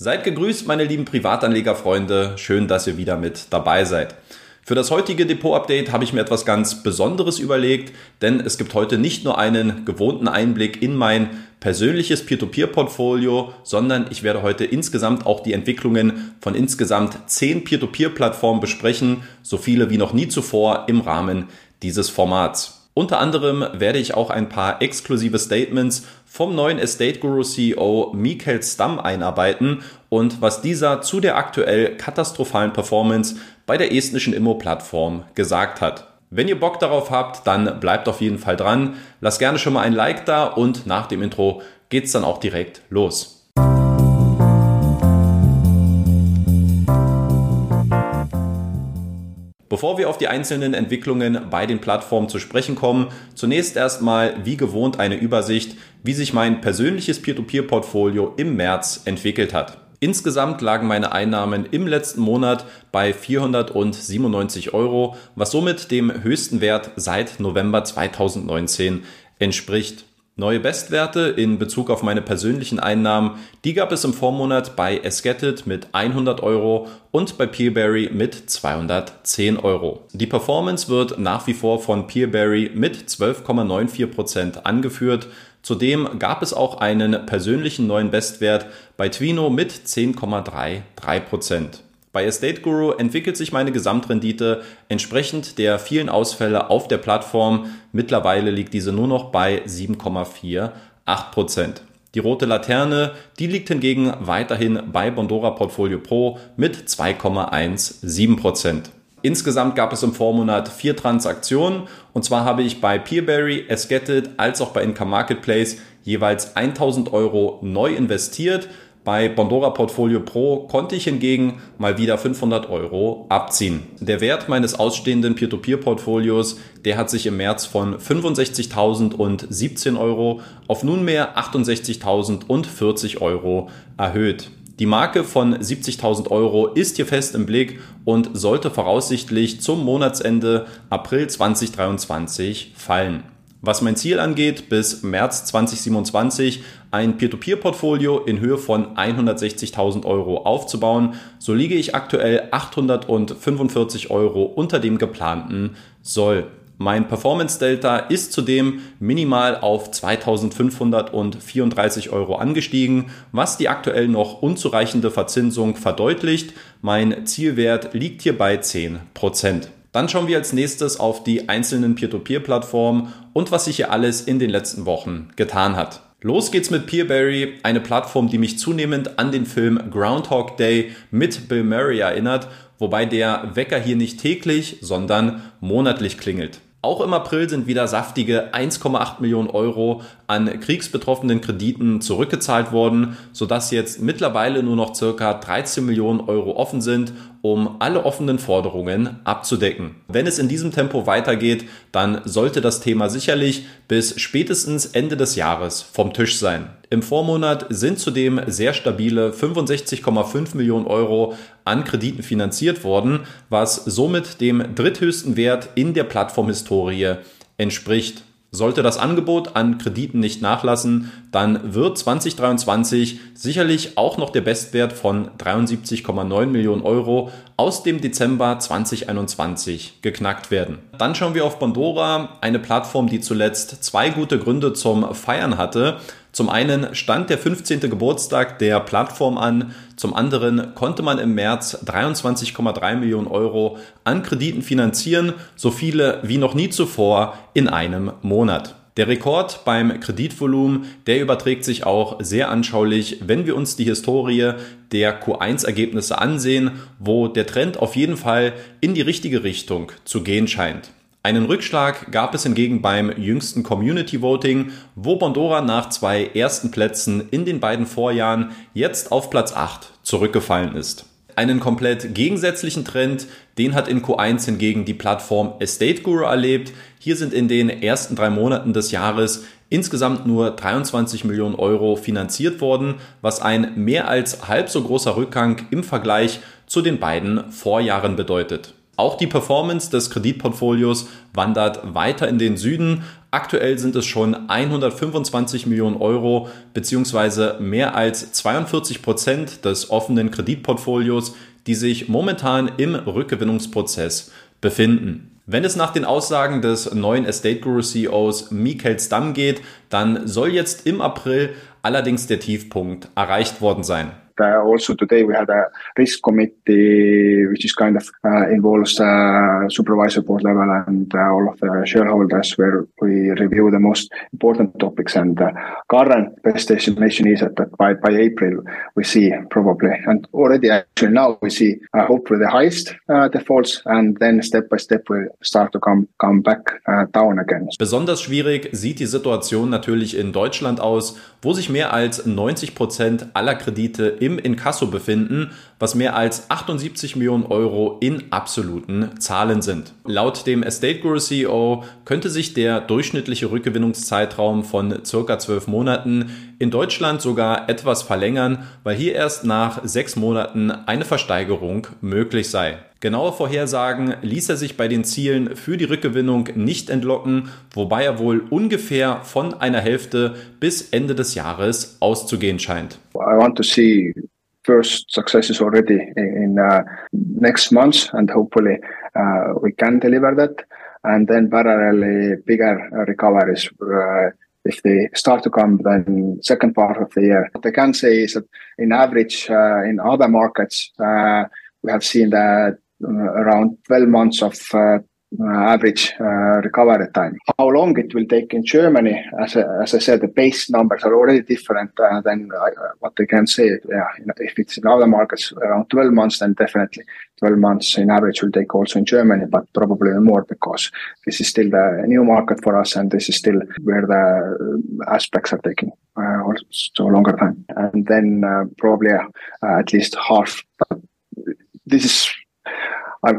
Seid gegrüßt, meine lieben Privatanlegerfreunde. Schön, dass ihr wieder mit dabei seid. Für das heutige Depot-Update habe ich mir etwas ganz Besonderes überlegt, denn es gibt heute nicht nur einen gewohnten Einblick in mein persönliches Peer-to-Peer-Portfolio, sondern ich werde heute insgesamt auch die Entwicklungen von insgesamt zehn Peer-to-Peer-Plattformen besprechen, so viele wie noch nie zuvor im Rahmen dieses Formats. Unter anderem werde ich auch ein paar exklusive Statements vom neuen Estate Guru CEO Michael Stamm einarbeiten und was dieser zu der aktuell katastrophalen Performance bei der estnischen Immo-Plattform gesagt hat. Wenn ihr Bock darauf habt, dann bleibt auf jeden Fall dran. Lasst gerne schon mal ein Like da und nach dem Intro geht's dann auch direkt los. Bevor wir auf die einzelnen Entwicklungen bei den Plattformen zu sprechen kommen, zunächst erstmal wie gewohnt eine Übersicht, wie sich mein persönliches Peer-to-Peer-Portfolio im März entwickelt hat. Insgesamt lagen meine Einnahmen im letzten Monat bei 497 Euro, was somit dem höchsten Wert seit November 2019 entspricht. Neue Bestwerte in Bezug auf meine persönlichen Einnahmen, die gab es im Vormonat bei Esketit mit 100 Euro und bei Peerberry mit 210 Euro. Die Performance wird nach wie vor von Peerberry mit 12,94 Prozent angeführt. Zudem gab es auch einen persönlichen neuen Bestwert bei Twino mit 10,33%. Prozent. Bei Estate Guru entwickelt sich meine Gesamtrendite entsprechend der vielen Ausfälle auf der Plattform. Mittlerweile liegt diese nur noch bei 7,48% Die rote Laterne, die liegt hingegen weiterhin bei Bondora Portfolio Pro mit 2,17% Insgesamt gab es im Vormonat vier Transaktionen und zwar habe ich bei Peerberry, Esgetit als auch bei Income Marketplace jeweils 1000 Euro neu investiert bei Bondora Portfolio Pro konnte ich hingegen mal wieder 500 Euro abziehen. Der Wert meines ausstehenden Peer-to-Peer-Portfolios, der hat sich im März von 65.017 Euro auf nunmehr 68.040 Euro erhöht. Die Marke von 70.000 Euro ist hier fest im Blick und sollte voraussichtlich zum Monatsende April 2023 fallen. Was mein Ziel angeht, bis März 2027 ein Peer-to-Peer-Portfolio in Höhe von 160.000 Euro aufzubauen, so liege ich aktuell 845 Euro unter dem geplanten Soll. Mein Performance Delta ist zudem minimal auf 2534 Euro angestiegen, was die aktuell noch unzureichende Verzinsung verdeutlicht. Mein Zielwert liegt hier bei 10 Prozent. Dann schauen wir als nächstes auf die einzelnen Peer-to-Peer-Plattformen und was sich hier alles in den letzten Wochen getan hat. Los geht's mit Peerberry, eine Plattform, die mich zunehmend an den Film Groundhog Day mit Bill Murray erinnert, wobei der Wecker hier nicht täglich, sondern monatlich klingelt. Auch im April sind wieder saftige 1,8 Millionen Euro an kriegsbetroffenen Krediten zurückgezahlt worden, sodass jetzt mittlerweile nur noch circa 13 Millionen Euro offen sind, um alle offenen Forderungen abzudecken. Wenn es in diesem Tempo weitergeht, dann sollte das Thema sicherlich bis spätestens Ende des Jahres vom Tisch sein. Im Vormonat sind zudem sehr stabile 65,5 Millionen Euro an Krediten finanziert worden, was somit dem dritthöchsten Wert in der Plattformhistorie entspricht. Sollte das Angebot an Krediten nicht nachlassen, dann wird 2023 sicherlich auch noch der Bestwert von 73,9 Millionen Euro aus dem Dezember 2021 geknackt werden. Dann schauen wir auf Bondora, eine Plattform, die zuletzt zwei gute Gründe zum Feiern hatte. Zum einen stand der 15. Geburtstag der Plattform an, zum anderen konnte man im März 23,3 Millionen Euro an Krediten finanzieren, so viele wie noch nie zuvor in einem Monat. Der Rekord beim Kreditvolumen, der überträgt sich auch sehr anschaulich, wenn wir uns die Historie der Q1-Ergebnisse ansehen, wo der Trend auf jeden Fall in die richtige Richtung zu gehen scheint. Einen Rückschlag gab es hingegen beim jüngsten Community Voting, wo Bondora nach zwei ersten Plätzen in den beiden Vorjahren jetzt auf Platz 8 zurückgefallen ist. Einen komplett gegensätzlichen Trend, den hat in Q1 hingegen die Plattform Estate Guru erlebt. Hier sind in den ersten drei Monaten des Jahres insgesamt nur 23 Millionen Euro finanziert worden, was ein mehr als halb so großer Rückgang im Vergleich zu den beiden Vorjahren bedeutet. Auch die Performance des Kreditportfolios wandert weiter in den Süden. Aktuell sind es schon 125 Millionen Euro beziehungsweise mehr als 42 Prozent des offenen Kreditportfolios, die sich momentan im Rückgewinnungsprozess befinden. Wenn es nach den Aussagen des neuen Estate Guru CEOs Michael Stamm geht, dann soll jetzt im April allerdings der Tiefpunkt erreicht worden sein. Uh, also today we had a risk committee which is kind of uh, involves uh, supervisor board level and uh, all of the shareholders where we review the most important topics and uh, current best estimation is that, that by, by April we see probably and already actually now we see uh, hopefully the highest defaults and then step by step we start to come come back down again. Besonders schwierig sieht die Situation natürlich in Deutschland aus, wo sich mehr als 90 Prozent aller Kredite im Inkasso befinden, was mehr als 78 Millionen Euro in absoluten Zahlen sind. Laut dem Estate Guru CEO könnte sich der durchschnittliche Rückgewinnungszeitraum von circa 12 Monaten in Deutschland sogar etwas verlängern, weil hier erst nach sechs Monaten eine Versteigerung möglich sei. Genaue Vorhersagen ließ er sich bei den Zielen für die Rückgewinnung nicht entlocken, wobei er wohl ungefähr von einer Hälfte bis Ende des Jahres auszugehen scheint. I want to see first successes already in uh, next months, and hopefully uh, we can deliver that and then parallelly bigger recoveries uh, if they start to come then second part of the year. What I can say is that in average uh, in other markets uh, we have seen that uh, around 12 months of average recovery time. How long it will take in Germany, as, as I said, the base numbers are already different than what they can say. Yeah, if it's in other markets around 12 months, then definitely 12 months in average will take also in Germany, but probably more because this is still the new market for us and this is still where the aspects are taking uh, also longer time. And then uh, probably uh, at least half. But this is I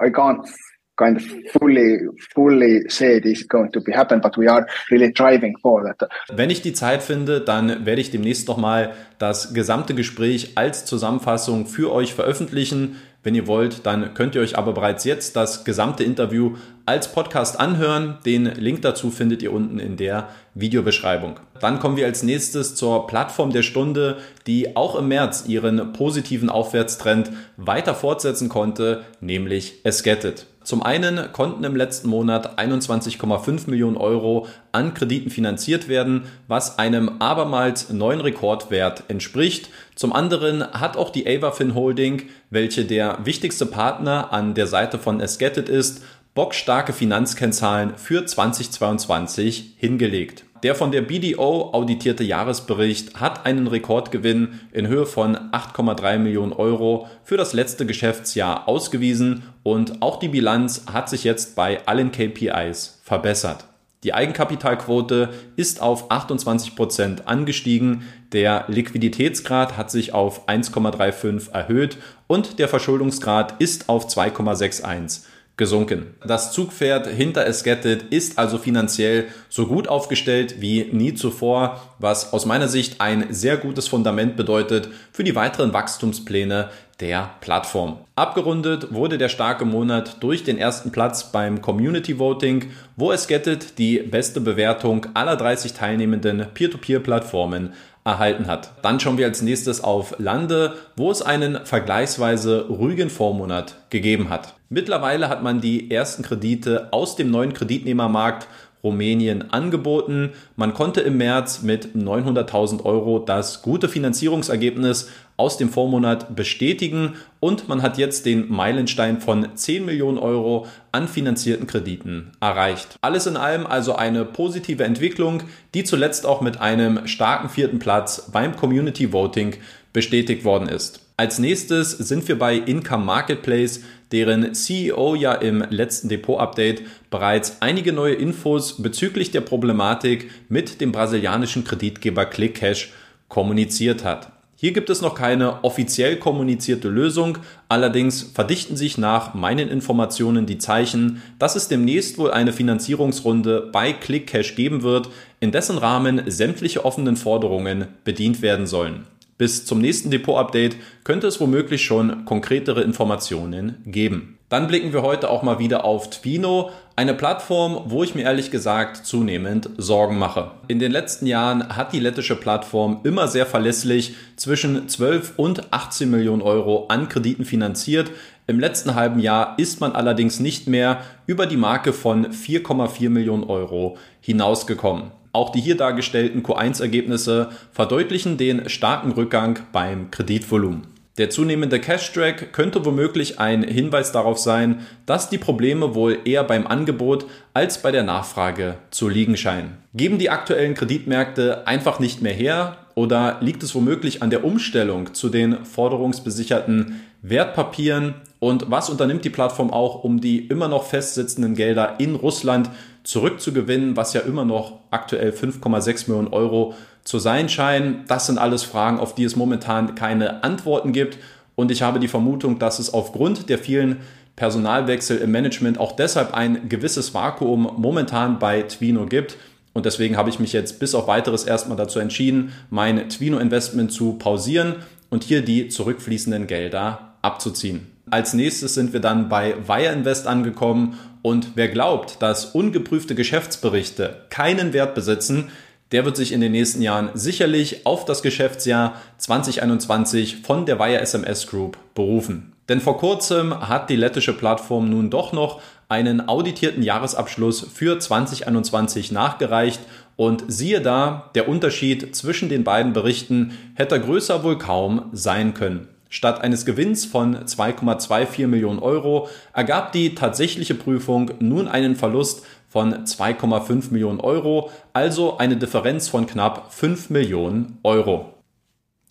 I can't kind of fully fully say this is going to be happen, but we are really driving for that. Wenn ich die Zeit finde, dann werde ich demnächst noch mal das gesamte Gespräch als Zusammenfassung für euch veröffentlichen. Wenn ihr wollt, dann könnt ihr euch aber bereits jetzt das gesamte Interview als Podcast anhören. Den Link dazu findet ihr unten in der Videobeschreibung. Dann kommen wir als nächstes zur Plattform der Stunde, die auch im März ihren positiven Aufwärtstrend weiter fortsetzen konnte, nämlich Esgetted. Zum einen konnten im letzten Monat 21,5 Millionen Euro an Krediten finanziert werden, was einem abermals neuen Rekordwert entspricht. Zum anderen hat auch die Avafin Holding, welche der wichtigste Partner an der Seite von Esgetted ist, bockstarke Finanzkennzahlen für 2022 hingelegt. Der von der BDO auditierte Jahresbericht hat einen Rekordgewinn in Höhe von 8,3 Millionen Euro für das letzte Geschäftsjahr ausgewiesen und auch die Bilanz hat sich jetzt bei allen KPIs verbessert. Die Eigenkapitalquote ist auf 28 Prozent angestiegen, der Liquiditätsgrad hat sich auf 1,35 erhöht und der Verschuldungsgrad ist auf 2,61 gesunken. Das Zugpferd hinter Esgetted ist also finanziell so gut aufgestellt wie nie zuvor, was aus meiner Sicht ein sehr gutes Fundament bedeutet für die weiteren Wachstumspläne der Plattform. Abgerundet wurde der starke Monat durch den ersten Platz beim Community Voting, wo Esgetted die beste Bewertung aller 30 teilnehmenden Peer-to-Peer-Plattformen erhalten hat. Dann schauen wir als nächstes auf Lande, wo es einen vergleichsweise ruhigen Vormonat gegeben hat. Mittlerweile hat man die ersten Kredite aus dem neuen Kreditnehmermarkt Rumänien angeboten. Man konnte im März mit 900.000 Euro das gute Finanzierungsergebnis aus dem Vormonat bestätigen und man hat jetzt den Meilenstein von 10 Millionen Euro an finanzierten Krediten erreicht. Alles in allem also eine positive Entwicklung, die zuletzt auch mit einem starken vierten Platz beim Community Voting bestätigt worden ist. Als nächstes sind wir bei Income Marketplace, deren CEO ja im letzten Depot-Update bereits einige neue Infos bezüglich der Problematik mit dem brasilianischen Kreditgeber ClickCash kommuniziert hat. Hier gibt es noch keine offiziell kommunizierte Lösung, allerdings verdichten sich nach meinen Informationen die Zeichen, dass es demnächst wohl eine Finanzierungsrunde bei ClickCash geben wird, in dessen Rahmen sämtliche offenen Forderungen bedient werden sollen. Bis zum nächsten Depot-Update könnte es womöglich schon konkretere Informationen geben. Dann blicken wir heute auch mal wieder auf Twino, eine Plattform, wo ich mir ehrlich gesagt zunehmend Sorgen mache. In den letzten Jahren hat die lettische Plattform immer sehr verlässlich zwischen 12 und 18 Millionen Euro an Krediten finanziert. Im letzten halben Jahr ist man allerdings nicht mehr über die Marke von 4,4 Millionen Euro hinausgekommen. Auch die hier dargestellten Q1-Ergebnisse verdeutlichen den starken Rückgang beim Kreditvolumen. Der zunehmende Cash-Drag könnte womöglich ein Hinweis darauf sein, dass die Probleme wohl eher beim Angebot als bei der Nachfrage zu liegen scheinen. Geben die aktuellen Kreditmärkte einfach nicht mehr her oder liegt es womöglich an der Umstellung zu den forderungsbesicherten Wertpapieren? Und was unternimmt die Plattform auch, um die immer noch festsitzenden Gelder in Russland zurückzugewinnen, was ja immer noch aktuell 5,6 Millionen Euro zu sein scheinen. Das sind alles Fragen, auf die es momentan keine Antworten gibt. Und ich habe die Vermutung, dass es aufgrund der vielen Personalwechsel im Management auch deshalb ein gewisses Vakuum momentan bei Twino gibt. Und deswegen habe ich mich jetzt bis auf weiteres erstmal dazu entschieden, mein Twino-Investment zu pausieren und hier die zurückfließenden Gelder abzuziehen. Als nächstes sind wir dann bei Wire Invest angekommen und wer glaubt, dass ungeprüfte Geschäftsberichte keinen Wert besitzen, der wird sich in den nächsten Jahren sicherlich auf das Geschäftsjahr 2021 von der Wire SMS Group berufen. Denn vor kurzem hat die lettische Plattform nun doch noch einen auditierten Jahresabschluss für 2021 nachgereicht und siehe da, der Unterschied zwischen den beiden Berichten hätte größer wohl kaum sein können. Statt eines Gewinns von 2,24 Millionen Euro ergab die tatsächliche Prüfung nun einen Verlust von 2,5 Millionen Euro, also eine Differenz von knapp 5 Millionen Euro.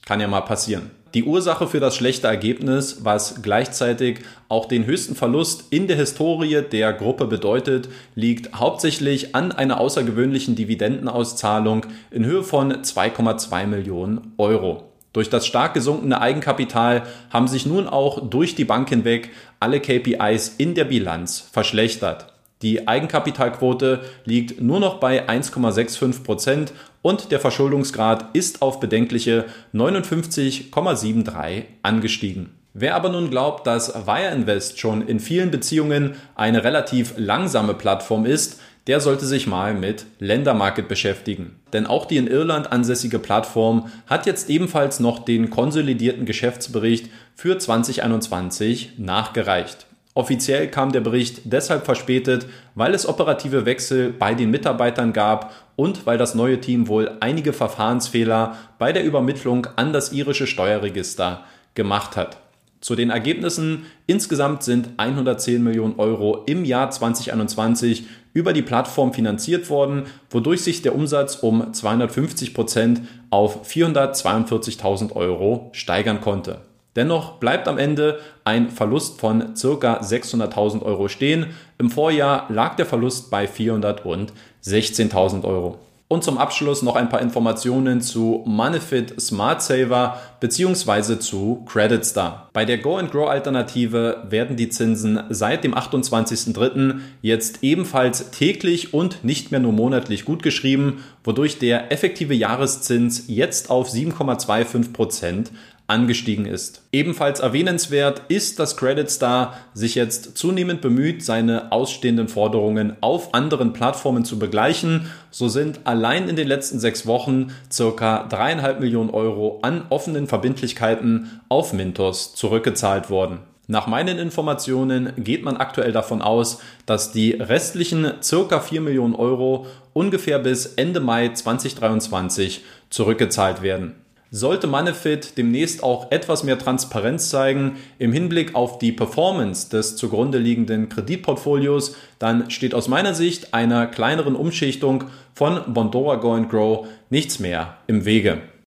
Kann ja mal passieren. Die Ursache für das schlechte Ergebnis, was gleichzeitig auch den höchsten Verlust in der Historie der Gruppe bedeutet, liegt hauptsächlich an einer außergewöhnlichen Dividendenauszahlung in Höhe von 2,2 Millionen Euro. Durch das stark gesunkene Eigenkapital haben sich nun auch durch die Bank hinweg alle KPIs in der Bilanz verschlechtert. Die Eigenkapitalquote liegt nur noch bei 1,65 Prozent und der Verschuldungsgrad ist auf bedenkliche 59,73 angestiegen. Wer aber nun glaubt, dass Wire Invest schon in vielen Beziehungen eine relativ langsame Plattform ist, der sollte sich mal mit Ländermarket beschäftigen. Denn auch die in Irland ansässige Plattform hat jetzt ebenfalls noch den konsolidierten Geschäftsbericht für 2021 nachgereicht. Offiziell kam der Bericht deshalb verspätet, weil es operative Wechsel bei den Mitarbeitern gab und weil das neue Team wohl einige Verfahrensfehler bei der Übermittlung an das irische Steuerregister gemacht hat. Zu den Ergebnissen insgesamt sind 110 Millionen Euro im Jahr 2021 über die Plattform finanziert worden, wodurch sich der Umsatz um 250 Prozent auf 442.000 Euro steigern konnte. Dennoch bleibt am Ende ein Verlust von ca. 600.000 Euro stehen. Im Vorjahr lag der Verlust bei 416.000 Euro. Und zum Abschluss noch ein paar Informationen zu Moneyfit Smart Saver bzw. zu Creditstar. Bei der Go and Grow Alternative werden die Zinsen seit dem 28.03. jetzt ebenfalls täglich und nicht mehr nur monatlich gutgeschrieben, wodurch der effektive Jahreszins jetzt auf 7,25 Prozent angestiegen ist. Ebenfalls erwähnenswert ist, dass Credit Star sich jetzt zunehmend bemüht, seine ausstehenden Forderungen auf anderen Plattformen zu begleichen. So sind allein in den letzten sechs Wochen circa dreieinhalb Millionen Euro an offenen Verbindlichkeiten auf Mintos zurückgezahlt worden. Nach meinen Informationen geht man aktuell davon aus, dass die restlichen circa 4 Millionen Euro ungefähr bis Ende Mai 2023 zurückgezahlt werden. Sollte Manefit demnächst auch etwas mehr Transparenz zeigen im Hinblick auf die Performance des zugrunde liegenden Kreditportfolios, dann steht aus meiner Sicht einer kleineren Umschichtung von Bondora Go Grow nichts mehr im Wege.